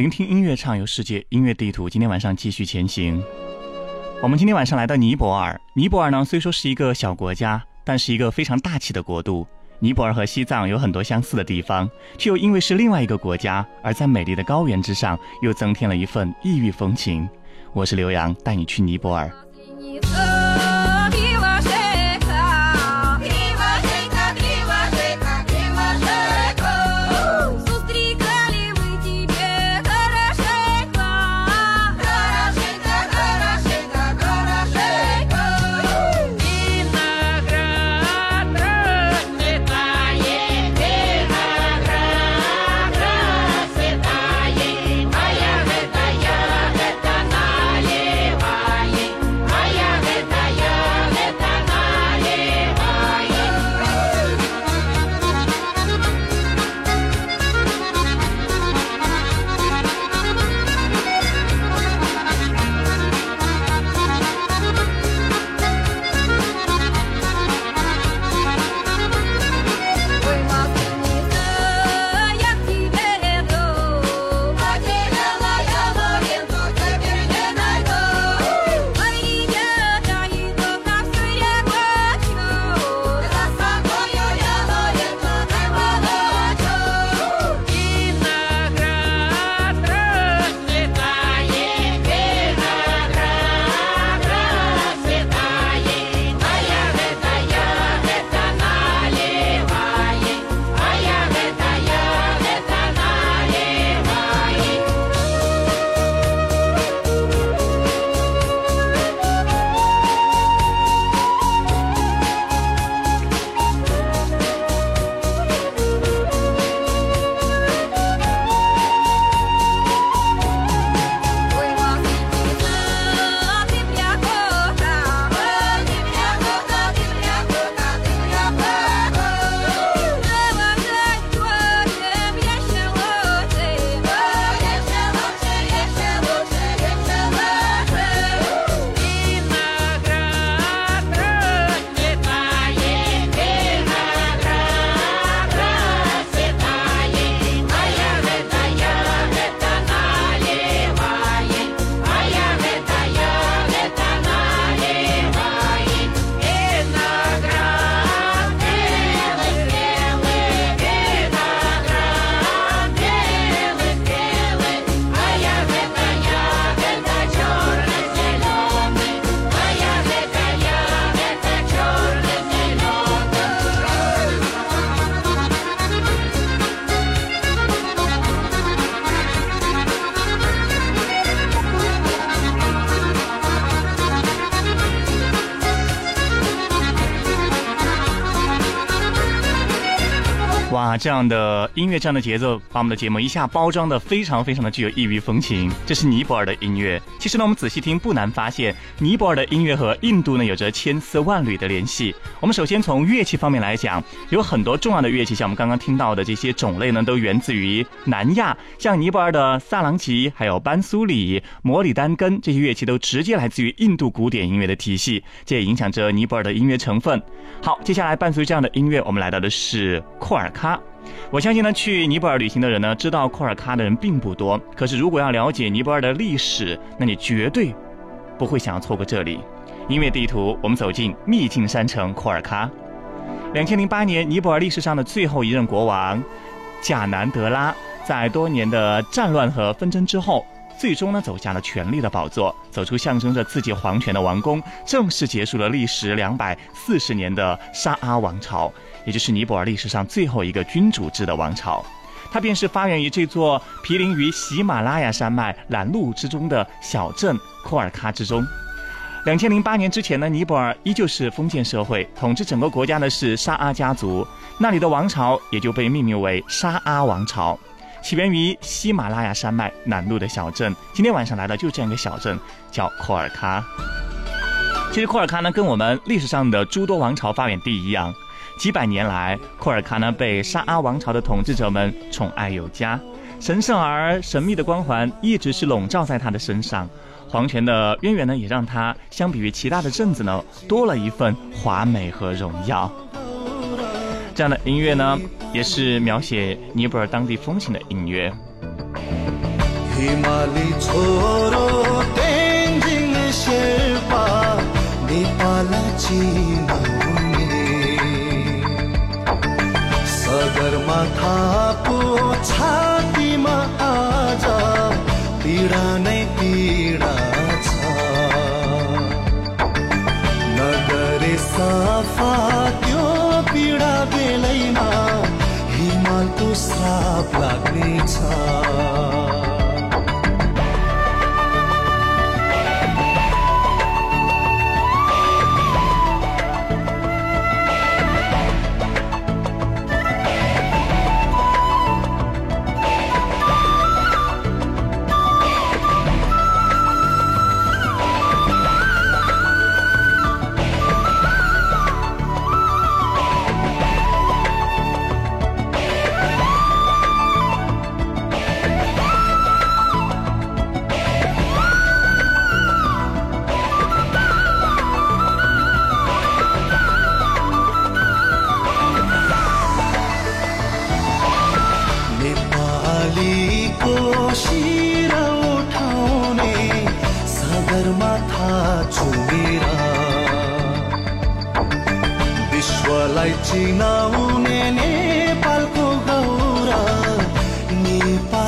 聆听音乐，畅游世界，音乐地图。今天晚上继续前行。我们今天晚上来到尼泊尔。尼泊尔呢，虽说是一个小国家，但是一个非常大气的国度。尼泊尔和西藏有很多相似的地方，却又因为是另外一个国家，而在美丽的高原之上，又增添了一份异域风情。我是刘洋，带你去尼泊尔。这样的音乐，这样的节奏，把我们的节目一下包装的非常非常的具有异域风情。这是尼泊尔的音乐。其实呢，我们仔细听，不难发现，尼泊尔的音乐和印度呢有着千丝万缕的联系。我们首先从乐器方面来讲，有很多重要的乐器，像我们刚刚听到的这些种类呢，都源自于南亚。像尼泊尔的萨朗吉，还有班苏里、摩里丹根这些乐器，都直接来自于印度古典音乐的体系，这也影响着尼泊尔的音乐成分。好，接下来伴随这样的音乐，我们来到的是库尔喀。我相信呢，去尼泊尔旅行的人呢，知道库尔喀的人并不多。可是，如果要了解尼泊尔的历史，那你绝对不会想要错过这里。音乐地图，我们走进秘境山城库尔喀。两千零八年，尼泊尔历史上的最后一任国王贾南德拉，在多年的战乱和纷争之后，最终呢走下了权力的宝座，走出象征着自己皇权的王宫，正式结束了历时两百四十年的沙阿王朝。也就是尼泊尔历史上最后一个君主制的王朝，它便是发源于这座毗邻于喜马拉雅山脉拦路之中的小镇库尔喀之中。两千零八年之前呢，尼泊尔依旧是封建社会，统治整个国家的是沙阿家族，那里的王朝也就被命名为沙阿王朝，起源于喜马拉雅山脉南麓的小镇。今天晚上来的就这样一个小镇，叫库尔喀。其实库尔喀呢，跟我们历史上的诸多王朝发源地一样。几百年来，库尔喀呢被沙阿王朝的统治者们宠爱有加，神圣而神秘的光环一直是笼罩在他的身上。皇权的渊源呢，也让他相比于其他的镇子呢，多了一份华美和荣耀。这样的音乐呢，也是描写尼泊尔当地风情的音乐。सगरमाथा पो छातीमा आज पीडा नै पीडा छ। नगरे सफा त्यो पीडा बेलैमा हिमालको श्राप लाग्नेछ।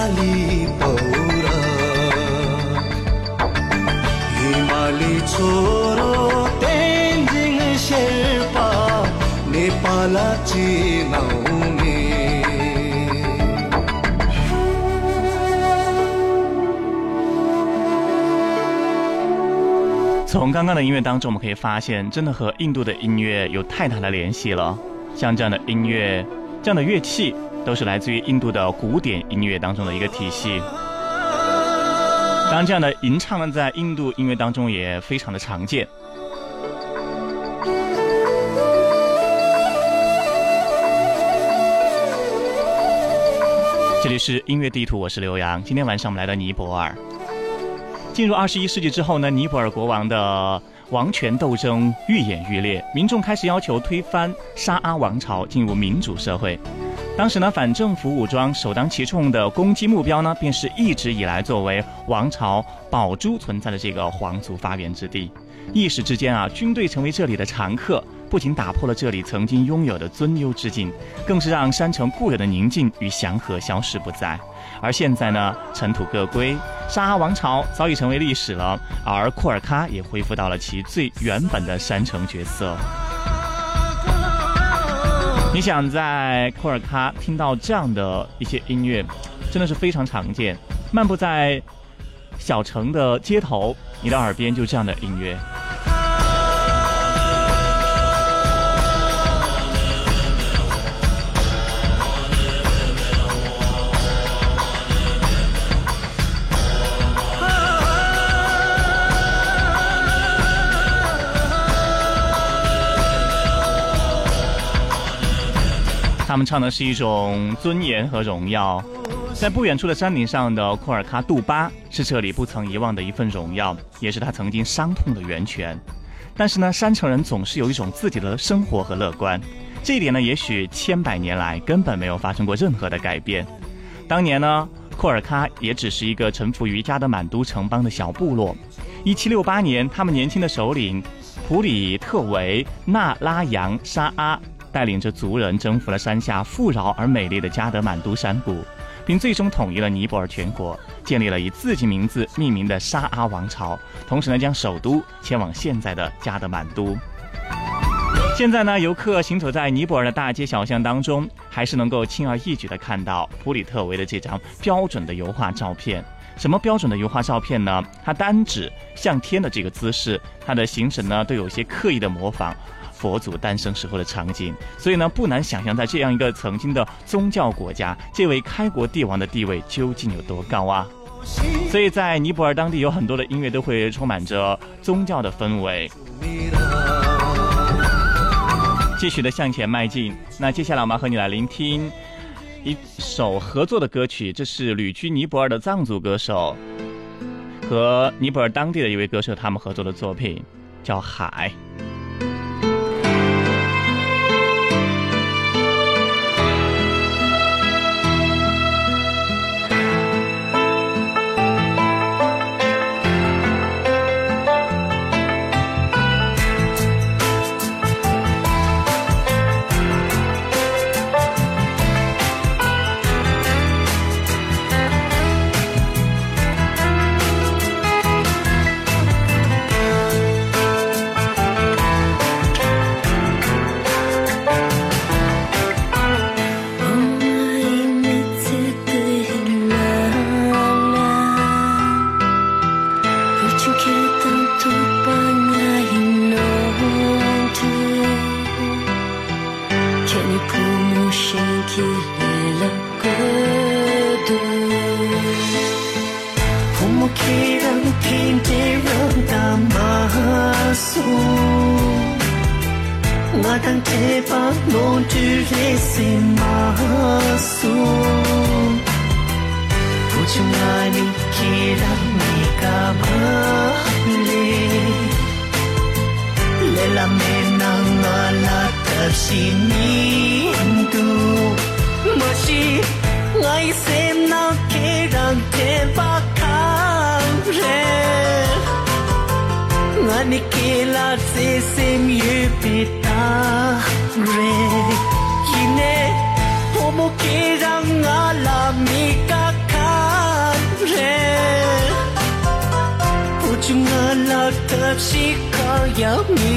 नेपाली पौर हिमाली छोरो तेन्जिङ शेर्पा नेपाल चिनाउने 从刚刚的音乐当中，我们可以发现，真的和印度的音乐有太大的联系了。像这样的音乐，这样的乐器， 都是来自于印度的古典音乐当中的一个体系。当然，这样的吟唱呢，在印度音乐当中也非常的常见。这里是音乐地图，我是刘洋。今天晚上我们来到尼泊尔。进入二十一世纪之后呢，尼泊尔国王的王权斗争愈演愈烈，民众开始要求推翻沙阿王朝，进入民主社会。当时呢，反政府武装首当其冲的攻击目标呢，便是一直以来作为王朝宝珠存在的这个皇族发源之地。一时之间啊，军队成为这里的常客。不仅打破了这里曾经拥有的尊优之境，更是让山城固有的宁静与祥和消失不在。而现在呢，尘土各归，沙哈王朝早已成为历史了，而库尔喀也恢复到了其最原本的山城角色。你想在库尔喀听到这样的一些音乐，真的是非常常见。漫步在小城的街头，你的耳边就这样的音乐。他们唱的是一种尊严和荣耀，在不远处的山顶上的库尔喀杜巴是这里不曾遗忘的一份荣耀，也是他曾经伤痛的源泉。但是呢，山城人总是有一种自己的生活和乐观，这一点呢，也许千百年来根本没有发生过任何的改变。当年呢，库尔喀也只是一个臣服于加德满都城邦的小部落。1768年，他们年轻的首领普里特维纳拉扬沙阿。带领着族人征服了山下富饶而美丽的加德满都山谷，并最终统一了尼泊尔全国，建立了以自己名字命名的沙阿王朝。同时呢，将首都迁往现在的加德满都。现在呢，游客行走在尼泊尔的大街小巷当中，还是能够轻而易举地看到普里特维的这张标准的油画照片。什么标准的油画照片呢？他单指向天的这个姿势，他的形神呢都有些刻意的模仿。佛祖诞生时候的场景，所以呢，不难想象，在这样一个曾经的宗教国家，这位开国帝王的地位究竟有多高啊！所以在尼泊尔当地，有很多的音乐都会充满着宗教的氛围。继续的向前迈进。那接下来我们和你来聆听一首合作的歌曲，这是旅居尼泊尔的藏族歌手和尼泊尔当地的一位歌手他们合作的作品，叫《海》。la se se mieux péta gre kine homo ke rang ala mi ka ka re puchung la tap shi ka ya mi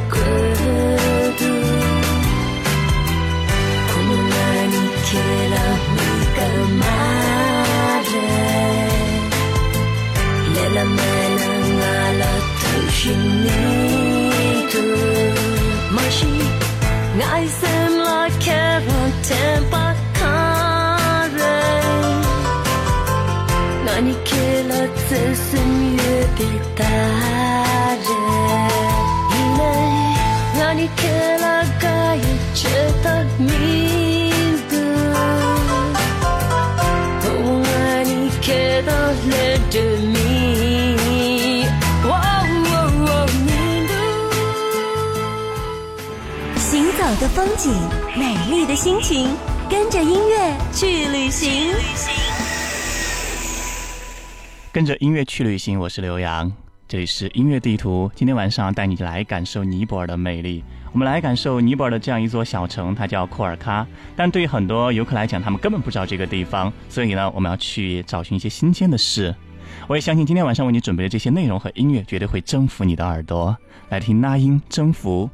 行走的风景，美丽的心情，跟着音乐去旅行。跟着音乐去旅行，我是刘洋，这里是音乐地图。今天晚上带你来感受尼泊尔的魅力。我们来感受尼泊尔的这样一座小城，它叫库尔喀。但对于很多游客来讲，他们根本不知道这个地方，所以呢，我们要去找寻一些新鲜的事。我也相信今天晚上为你准备的这些内容和音乐，绝对会征服你的耳朵。来听那英征服。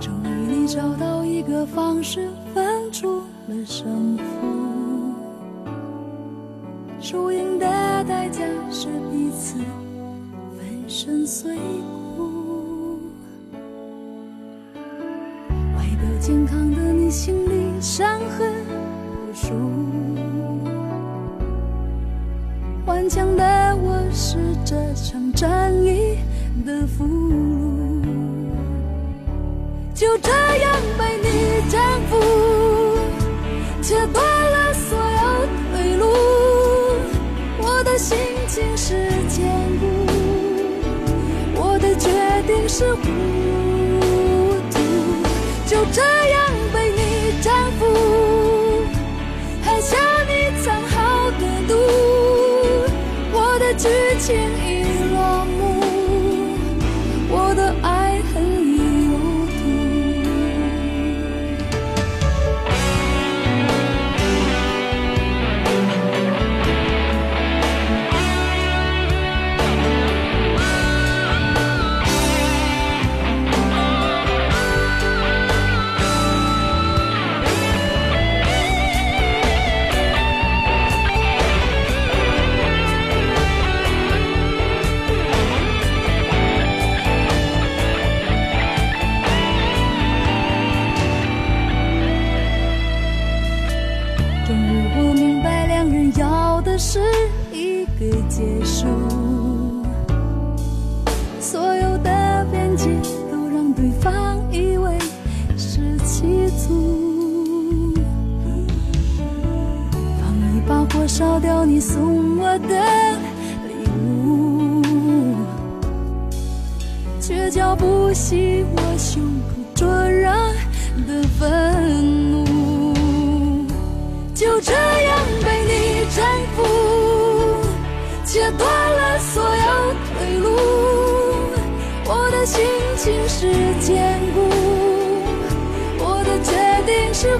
终于你找到一个方式分出了胜负，输赢的代价是彼此粉身碎骨。外表健康的你心里伤痕无数，顽强的我是这场战役的俘虏。就这样被你征服，切断了的心情是坚固，我的决定是糊涂。就这样被浇不熄我胸口灼热的愤怒。就这样被你征服，切断了所有退路。我的心情是坚固，我的决定是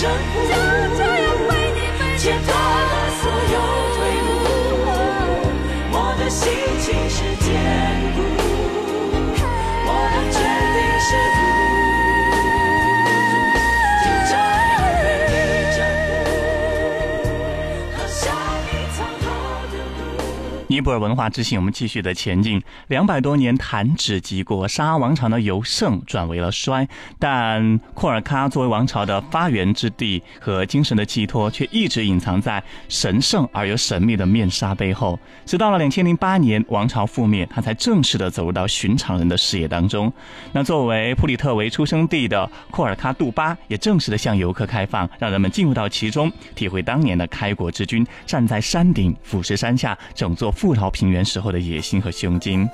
征服，尼泊尔文化之行，我们继续的前进。两百多年弹指即过，沙阿王朝呢由盛转为了衰，但库尔喀作为王朝的发源之地和精神的寄托，却一直隐藏在神圣而又神秘的面纱背后。直到了两千零八年，王朝覆灭，他才正式的走入到寻常人的视野当中。那作为普里特维出生地的库尔喀杜巴，也正式的向游客开放，让人们进入到其中，体会当年的开国之君站在山顶俯视山下整座富饶平原时候的野心和胸襟。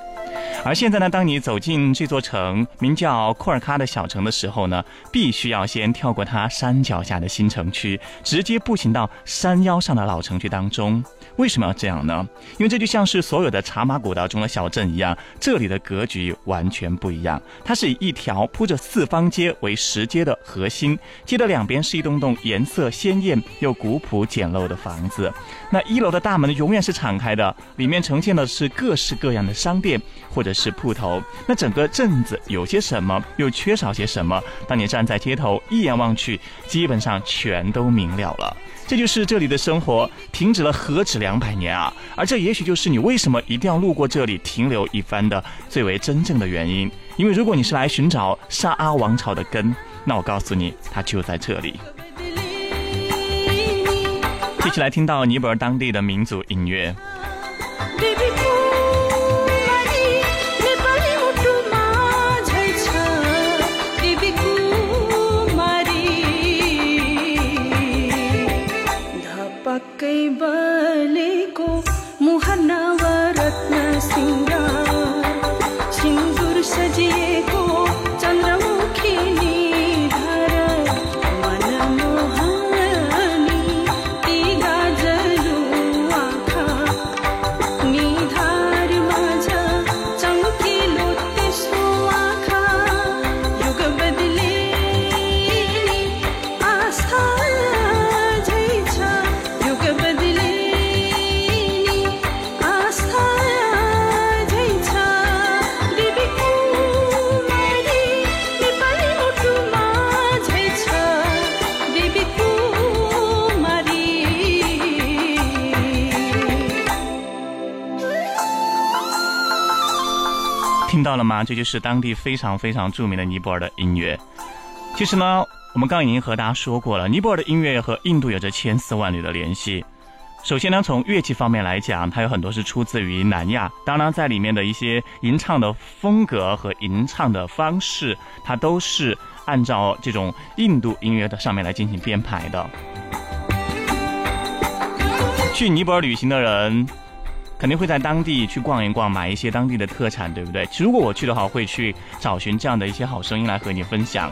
而现在呢，当你走进这座城，名叫库尔喀的小城的时候呢，必须要先跳过它山脚下的新城区，直接步行到山腰上的老城区当中。为什么要这样呢？因为这就像是所有的茶马古道中的小镇一样，这里的格局完全不一样。它是以一条铺着四方街为石阶的核心，街的两边是一栋栋颜色鲜艳又古朴简陋的房子。那一楼的大门永远是敞开的，里面呈现的是各式各样的商店或者是铺头。那整个镇子有些什么，又缺少些什么？当你站在街头一眼望去，基本上全都明了了。这就是这里的生活停止了何止两百年啊！而这也许就是你为什么一定要路过这里停留一番的最为真正的原因。因为如果你是来寻找沙阿王朝的根，那我告诉你，它就在这里。一起来听到尼泊尔当地的民族音乐。धपक्कै बलेको 到了吗？这就是当地非常非常著名的尼泊尔的音乐。其实呢，我们刚刚已经和大家说过了，尼泊尔的音乐和印度有着千丝万缕的联系。首先呢，从乐器方面来讲，它有很多是出自于南亚。当然，在里面的一些吟唱的风格和吟唱的方式，它都是按照这种印度音乐的上面来进行编排的。去尼泊尔旅行的人，肯定会在当地去逛一逛，买一些当地的特产，对不对？如果我去的话，会去找寻这样的一些好声音来和你分享。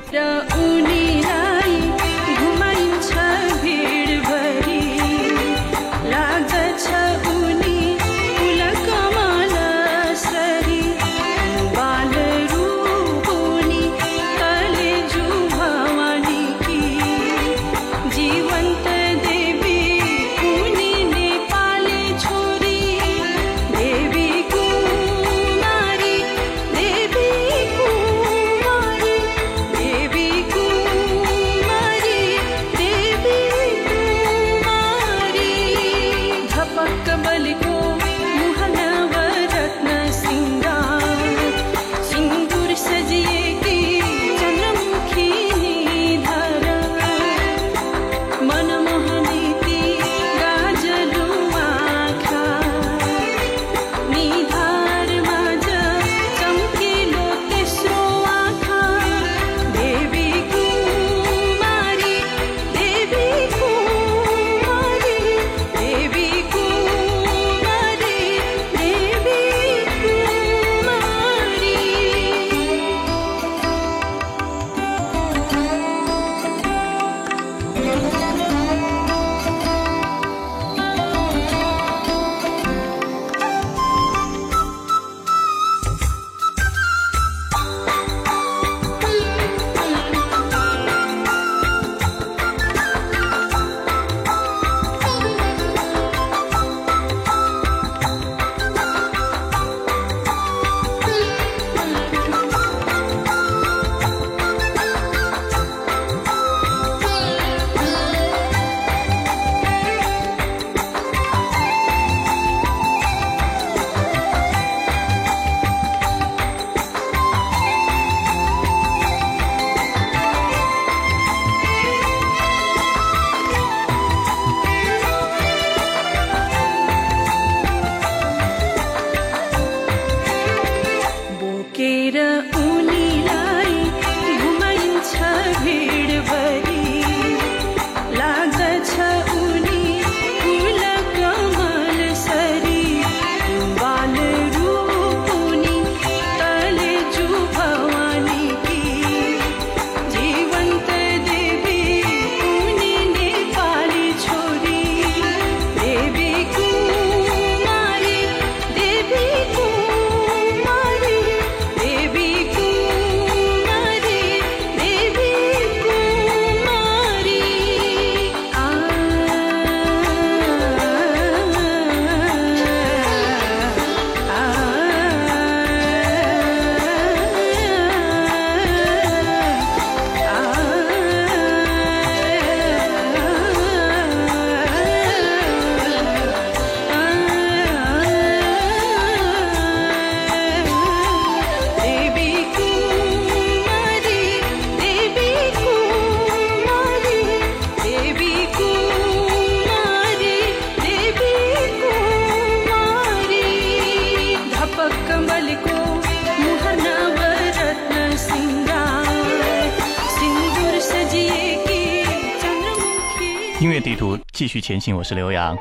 前行，我是刘洋。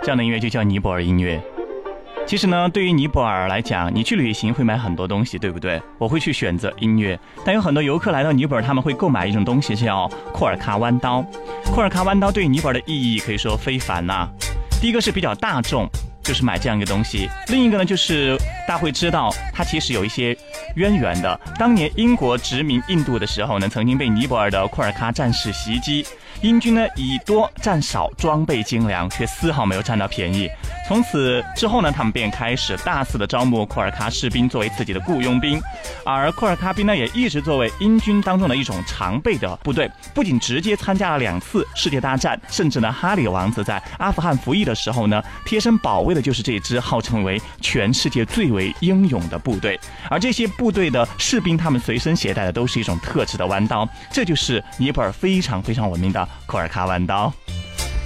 这样的音乐就叫尼泊尔音乐。其实呢，对于尼泊尔来讲，你去旅行会买很多东西，对不对？我会去选择音乐，但有很多游客来到尼泊尔，他们会购买一种东西，叫库尔喀弯刀。库尔喀弯刀对尼泊尔的意义可以说非凡呐、第一个是比较大众，就是买这样一个东西；另一个呢，就是大家会知道它其实有一些渊源的。当年英国殖民印度的时候呢，曾经被尼泊尔的库尔喀战士袭击，英军呢以多战少，装备精良，却丝毫没有占到便宜。从此之后呢，他们便开始大肆的招募库尔喀士兵作为自己的雇佣兵，而库尔喀兵呢也一直作为英军当中的一种常备的部队，不仅直接参加了两次世界大战，甚至呢哈里王子在阿富汗服役的时候呢，贴身保卫的就是这支号称为全世界最为英勇的部队。而这些部队的士兵，他们随身携带的都是一种特制的弯刀，这就是尼泊尔非常非常闻名的库尔喀弯刀。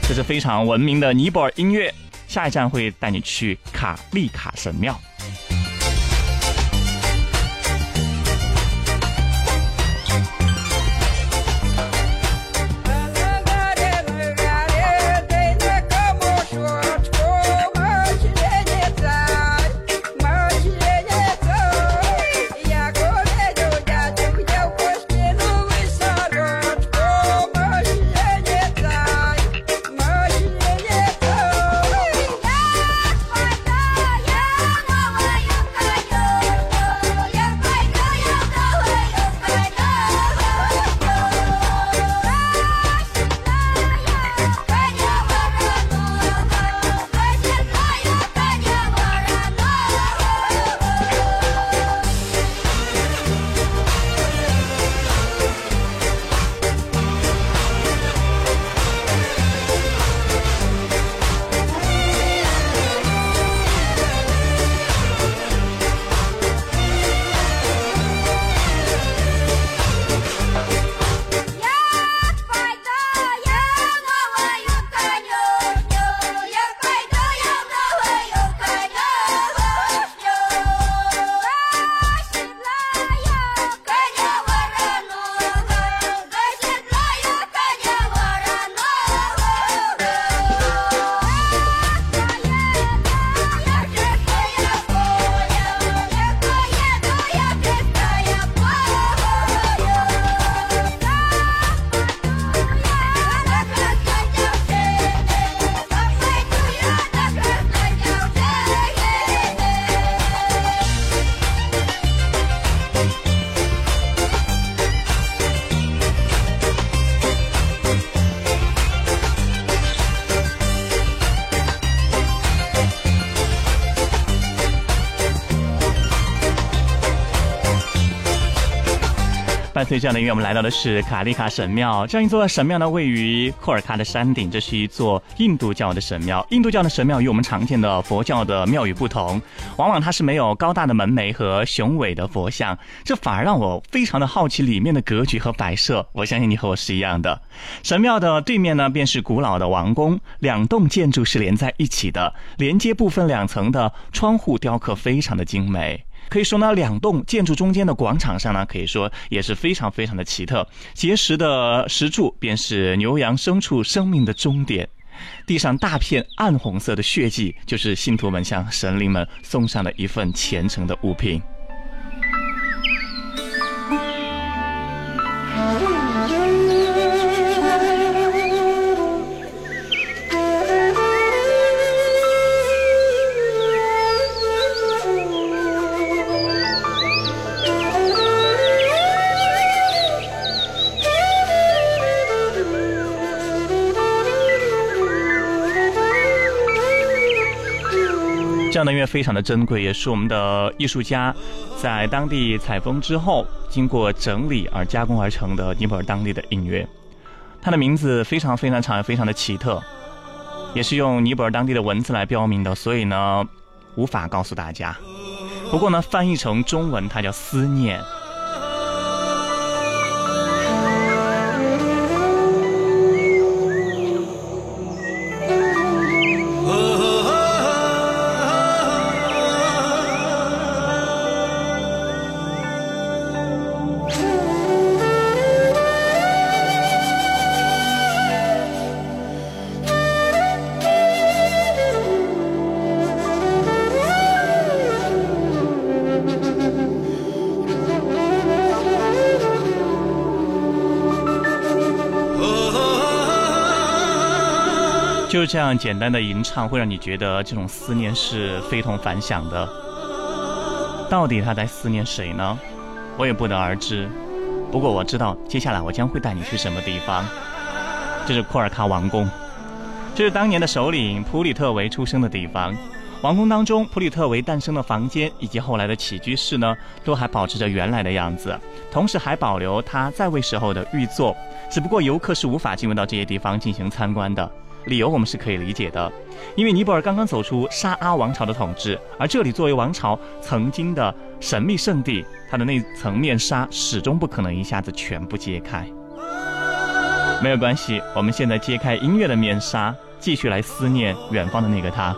这是非常闻名的尼泊尔音乐。下一站会带你去卡利卡神庙。随这样的音乐，我们来到的是卡利卡神庙。这样一座神庙呢，位于库尔喀的山顶。这是一座印度教的神庙。印度教的神庙与我们常见的佛教的庙宇不同，往往它是没有高大的门楣和雄伟的佛像，这反而让我非常的好奇里面的格局和摆设。我相信你和我是一样的。神庙的对面呢，便是古老的王宫，两栋建筑是连在一起的，连接部分两层的窗户雕刻非常的精美。可以说呢，两栋建筑中间的广场上呢，可以说也是非常非常的奇特。结实的石柱便是牛羊牲畜生命的终点，地上大片暗红色的血迹，就是信徒们向神灵们送上的一份虔诚的物品。这样的音乐非常的珍贵，也是我们的艺术家在当地采风之后，经过整理而加工而成的尼泊尔当地的音乐。它的名字非常非常长，也非常的奇特，也是用尼泊尔当地的文字来标明的，所以呢，无法告诉大家。不过呢，翻译成中文，它叫思念。这样简单的吟唱，会让你觉得这种思念是非同凡响的。到底他在思念谁呢？我也不得而知。不过我知道，接下来我将会带你去什么地方。这是库尔喀王宫，这是当年的首领普里特维出生的地方。王宫当中，普里特维诞生的房间以及后来的起居室呢，都还保持着原来的样子，同时还保留他在位时候的御座。只不过游客是无法进入到这些地方进行参观的。理由我们是可以理解的，因为尼泊尔刚刚走出沙阿王朝的统治，而这里作为王朝曾经的神秘圣地，它的那层面纱始终不可能一下子全部揭开。没有关系，我们现在揭开音乐的面纱，继续来思念远方的那个他。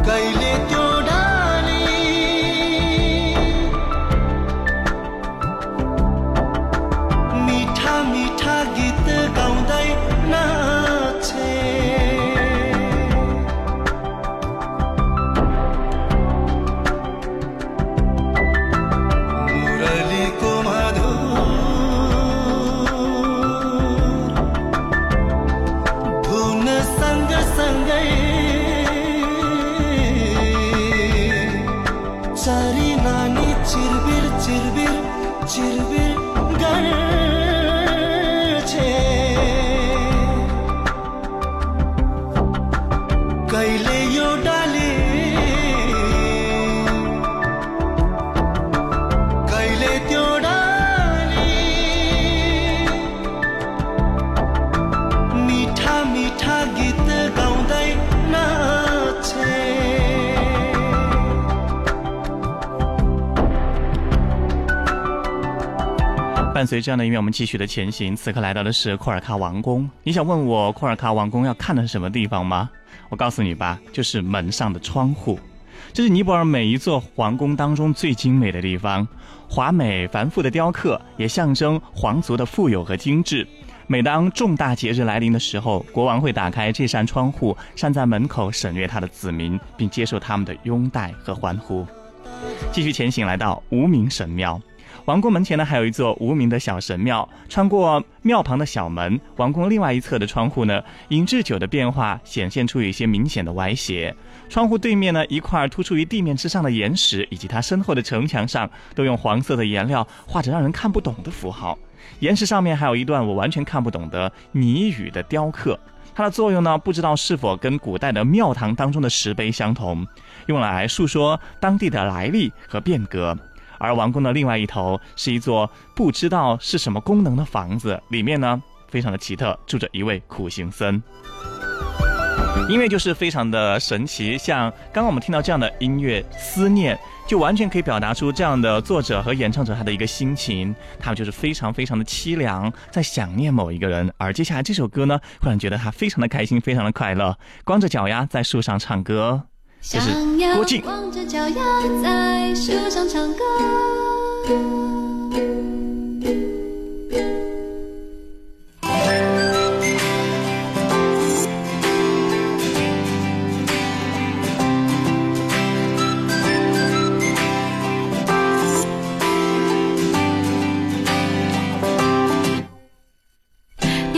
कहिले त्यो 随这样的音乐，我们继续的前行。此刻来到的是库尔喀王宫。你想问我库尔喀王宫要看的是什么地方吗？我告诉你吧，就是门上的窗户。这是尼泊尔每一座皇宫当中最精美的地方，华美繁复的雕刻也象征皇族的富有和精致。每当重大节日来临的时候，国王会打开这扇窗户，站在门口审阅他的子民，并接受他们的拥戴和欢呼。继续前行，来到无名神庙。王宫门前呢，还有一座无名的小神庙。穿过庙旁的小门，王宫另外一侧的窗户呢，因日久的变化，显现出一些明显的歪斜。窗户对面呢，一块突出于地面之上的岩石，以及它身后的城墙上，都用黄色的颜料画着让人看不懂的符号。岩石上面还有一段我完全看不懂的泥语的雕刻。它的作用呢，不知道是否跟古代的庙堂当中的石碑相同，用来诉说当地的来历和变革。而王宫的另外一头是一座不知道是什么功能的房子，里面呢非常的奇特，住着一位苦行僧。音乐就是非常的神奇，像刚刚我们听到这样的音乐，思念就完全可以表达出这样的作者和演唱者他的一个心情，他们就是非常非常的凄凉，在想念某一个人。而接下来这首歌呢，会让人觉得他非常的开心，非常的快乐，光着脚丫在树上唱歌。这是想要郭靖。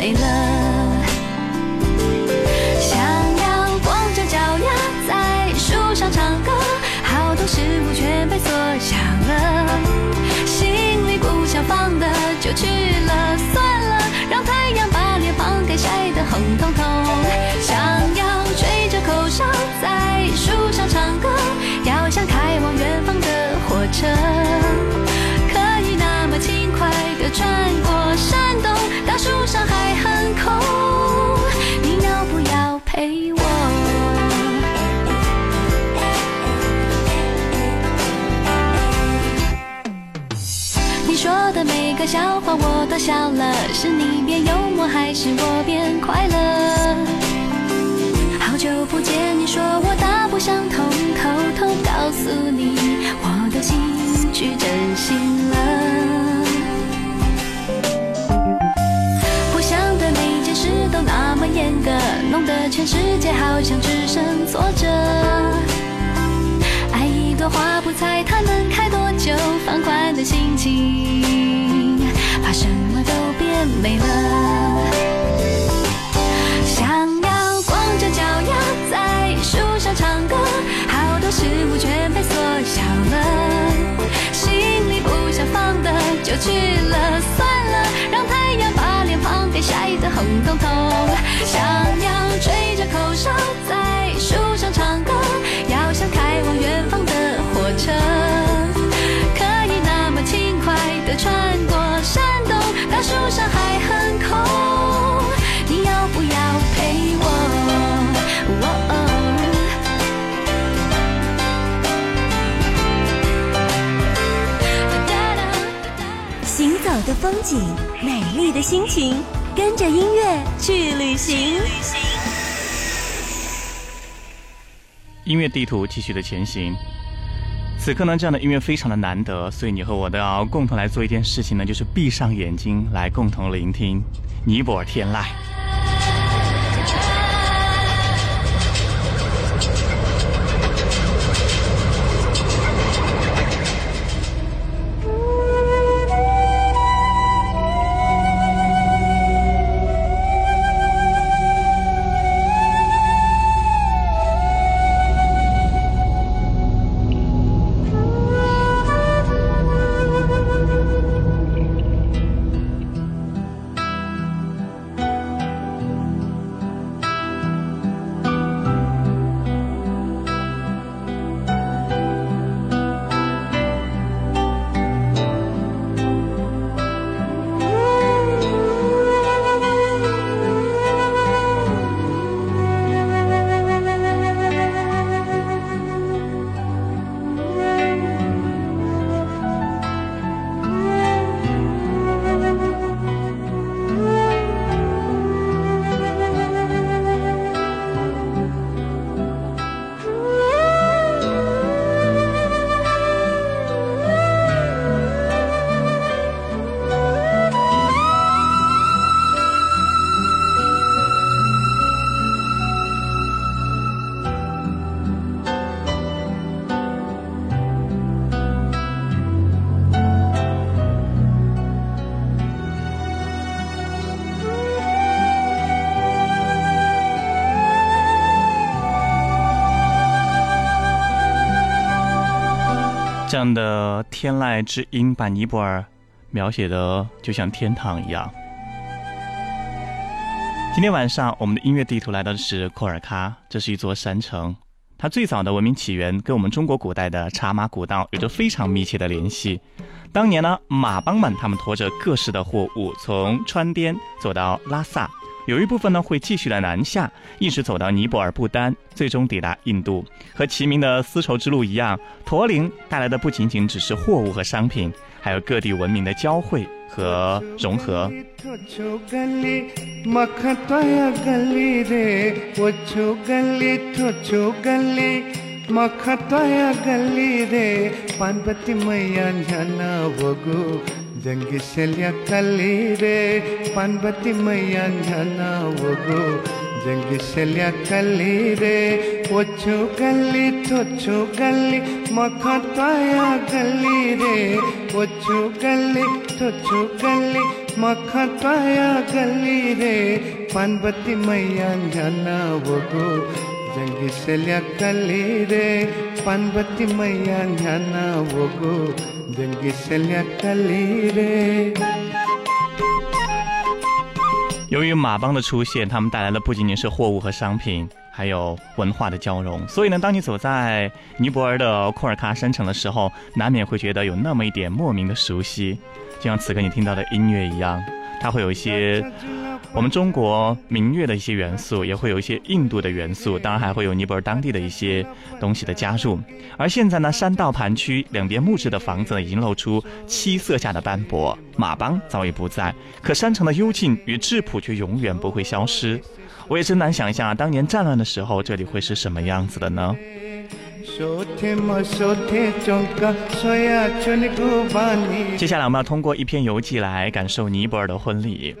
没了。想要光着脚丫在树上唱歌，好多事物全被缩小了，心里不想放的就去了，算了，让太阳把脸庞给晒得红彤彤。想要吹着口哨在树上唱歌，要像开往远方的火车，个笑话我都笑了，是你变幽默还是我变快乐？好久不见，你说我大不相同，偷偷告诉你，我的心去真心了。不想对每件事都那么严格，弄得全世界好像只剩挫折。朵花不猜它能开多久，放宽的心情，把什么都变美了。想要光着脚丫在树上唱歌，好多事物全被缩小了，心里不想放的就去了，算了，让太阳把脸庞给晒得红彤彤。想要吹着口哨在的风景，美丽的心情，跟着音乐去旅行。音乐地图继续的前行。此刻呢，这样的音乐非常的难得，所以你和我都要共同来做一件事情呢，就是闭上眼睛来共同聆听尼泊尔天籁。这样的天籁之音，把尼泊尔描写的就像天堂一样。今天晚上，我们的音乐地图来到的是库尔喀，这是一座山城。它最早的文明起源跟我们中国古代的茶马古道有着非常密切的联系。当年呢，马帮们他们拖着各式的货物从川滇走到拉萨，有一部分呢会继续的南下，一直走到尼泊尔、不丹，最终抵达印度。和齐名的丝绸之路一样，驼铃带来的不仅仅只是货物和商品，还有各地文明的交汇。和融合。छु गली मखतया गली रे वो छु गली ठो छु गली मखतया गली रे पार्वती मैया झना वगु जंगी शल्या कली रे पार्वती मैया झना वगु जंगी शल्या कली रे वो छु गली ठो छु 由于马帮的出现，他们带来的不仅仅是货物和商品，还有文化的交融。所以呢，当你走在尼泊尔的库尔喀山城的时候，难免会觉得有那么一点莫名的熟悉，就像此刻你听到的音乐一样。它会有一些我们中国民乐的一些元素，也会有一些印度的元素，当然还会有尼泊尔当地的一些东西的加入。而现在呢，山道盘曲，两边木质的房子已经露出七色下的斑驳，马帮早已不在，可山城的幽静与质朴却永远不会消失。我也真难想象，当年战乱的时候，这里会是什么样子的呢？接下来我们要通过一篇游记来感受尼泊尔的婚礼。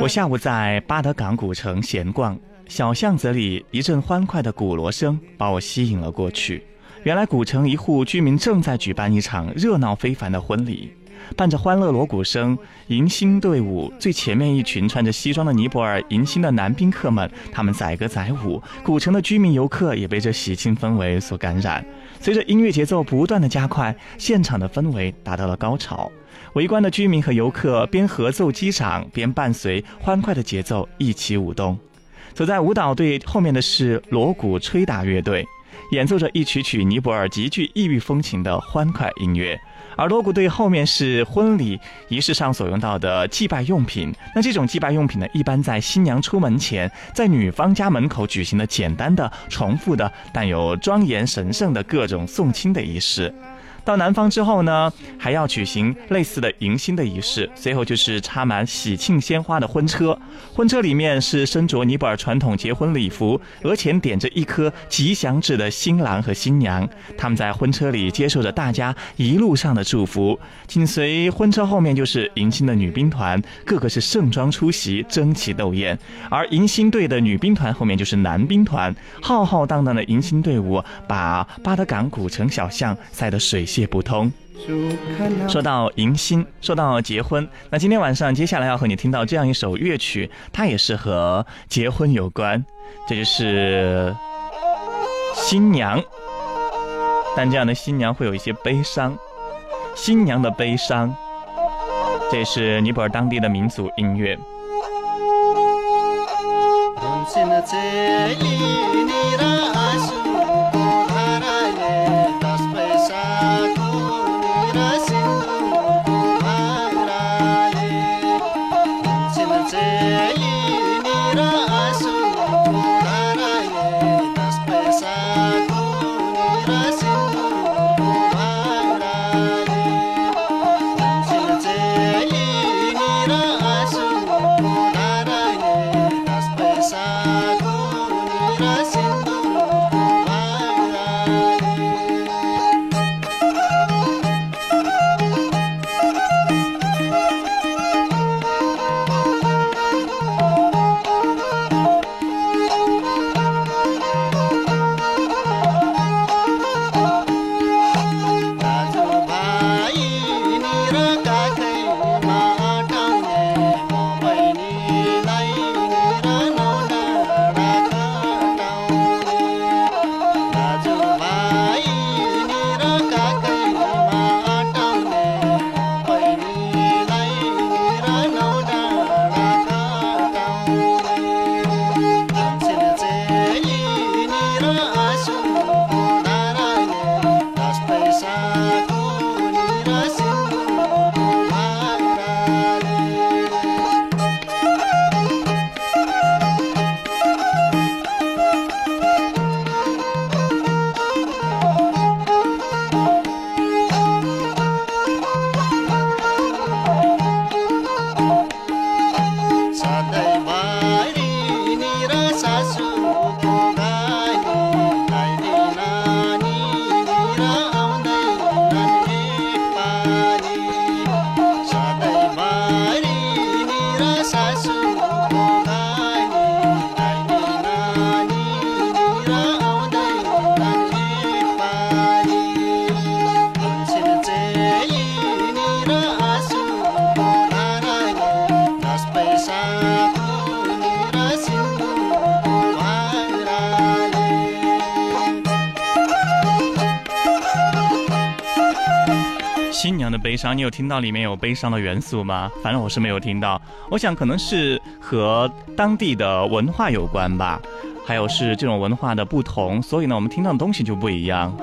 我下午在巴德港古城闲逛小巷子里一阵欢快的鼓锣声把我吸引了过去。原来古城一户居民正在举办一场热闹非凡的婚礼。伴着欢乐锣鼓声，迎新队伍最前面一群穿着西装的尼泊尔迎新的男宾客们，他们载歌载舞，古城的居民游客也被这喜庆氛围所感染。随着音乐节奏不断的加快，现场的氛围达到了高潮。围观的居民和游客边合奏击掌，边伴随欢快的节奏一起舞动。走在舞蹈队后面的是锣鼓吹打乐队，演奏着一曲曲尼泊尔极具异域风情的欢快音乐。而锣鼓队后面是婚礼仪式上所用到的祭拜用品。那这种祭拜用品呢，一般在新娘出门前，在女方家门口举行的简单的、重复的，但有庄严神圣的各种送亲的仪式。到南方之后呢，还要举行类似的迎新的仪式，随后就是插满喜庆鲜花的婚车。婚车里面是身着尼泊尔传统结婚礼服，额前点着一颗吉祥痣的新郎和新娘，他们在婚车里接受着大家一路上的祝福。紧随婚车后面就是迎亲的女兵团，个个是盛装出席，争奇斗艳。而迎新队的女兵团后面就是男兵团，浩浩荡荡的迎新队伍把巴德港古城小巷塞得水泄也不通。说到迎新说到结婚那今天晚上接下来要和你听到这样一首乐曲它也是和结婚有关。这就是新娘但这样的新娘会有一些悲伤。新娘的悲伤这是尼泊尔当地的民族音乐。你有听到里面有悲伤的元素吗？反正我是没有听到。我想可能是和当地的文化有关吧，还有是这种文化的不同，所以呢，我们听到的东西就不一样。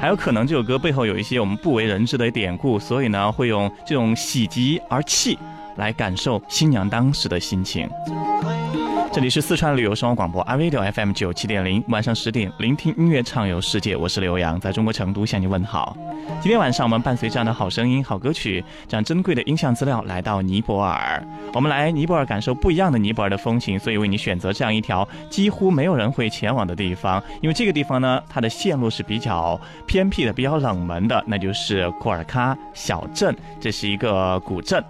还有可能这首歌背后有一些我们不为人知的典故，所以呢，会用这种喜极而泣来感受新娘当时的心情。这里是四川旅游生活广播 i radio FM 九七点零，晚上十点，聆听音乐，畅游世界。我是刘洋，在中国成都向你问好。今天晚上我们伴随这样的好声音、好歌曲，这样珍贵的音像资料，来到尼泊尔。我们来尼泊尔感受不一样的尼泊尔的风情，所以为你选择这样一条几乎没有人会前往的地方。因为这个地方呢，它的线路是比较偏僻的、比较冷门的，那就是库尔喀小镇。这是一个古镇。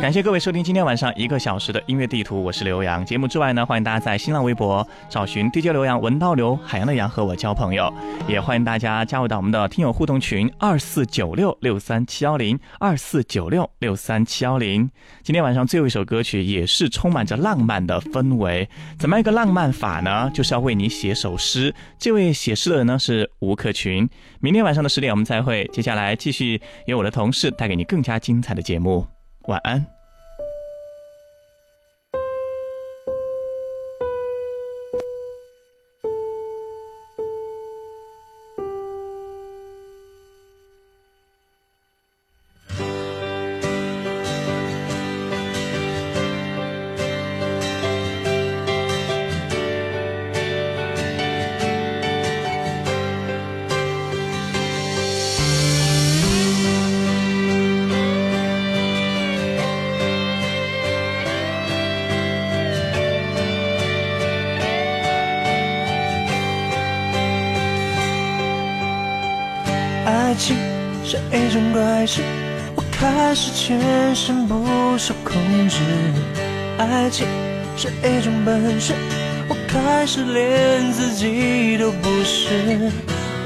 感谢各位收听今天晚上一个小时的音乐地图，我是刘洋。节目之外呢，欢迎大家在新浪微博找寻 DJ 刘洋、文道刘、海洋的洋和我交朋友，也欢迎大家加入到我们的听友互动群二四九六六三七幺零二四九六六三七幺零。今天晚上最后一首歌曲也是充满着浪漫的氛围，怎么样一个浪漫法呢？就是要为你写首诗。这位写诗的人呢是吴克群。明天晚上的十点我们再会，接下来继续由我的同事带给你更加精彩的节目。晚安。是连自己都不是。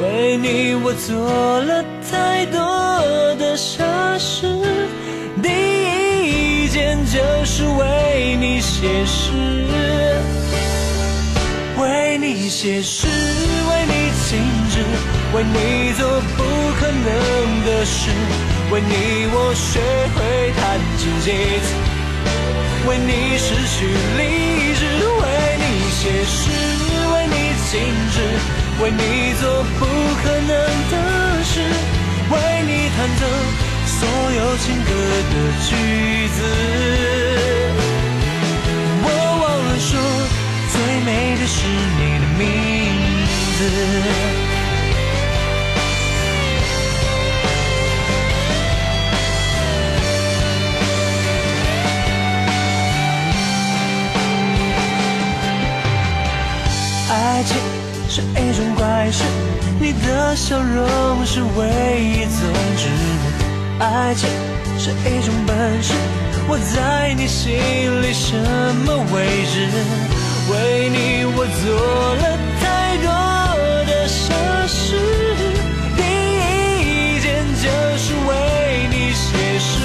为你我做了太多的傻事，第一件就是为你写诗。为你写诗，为你静止，为你做不可能的事，为你我学会弹琴写字，为你失去理智，为你写诗，为你静止，为你做不可能的事，为你弹奏所有情歌的句子。我忘了说。最美的是你的名字。爱情是一种怪事，你的笑容是唯一宗旨。爱情是一种本事，我在你心里什么位置？为你我做了太多的傻事，第一件就是为你写诗，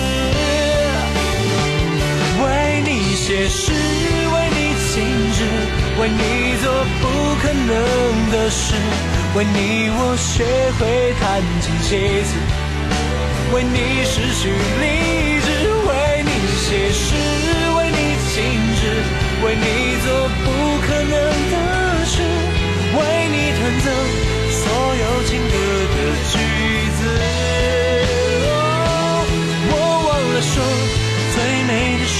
为你写诗，为你做不可能的事，为你我学会弹琴写字，为你失去理智，为你写诗，为你静止。为你做不可能的事，为你弹奏所有情歌的句子。哦我忘了说，最美的是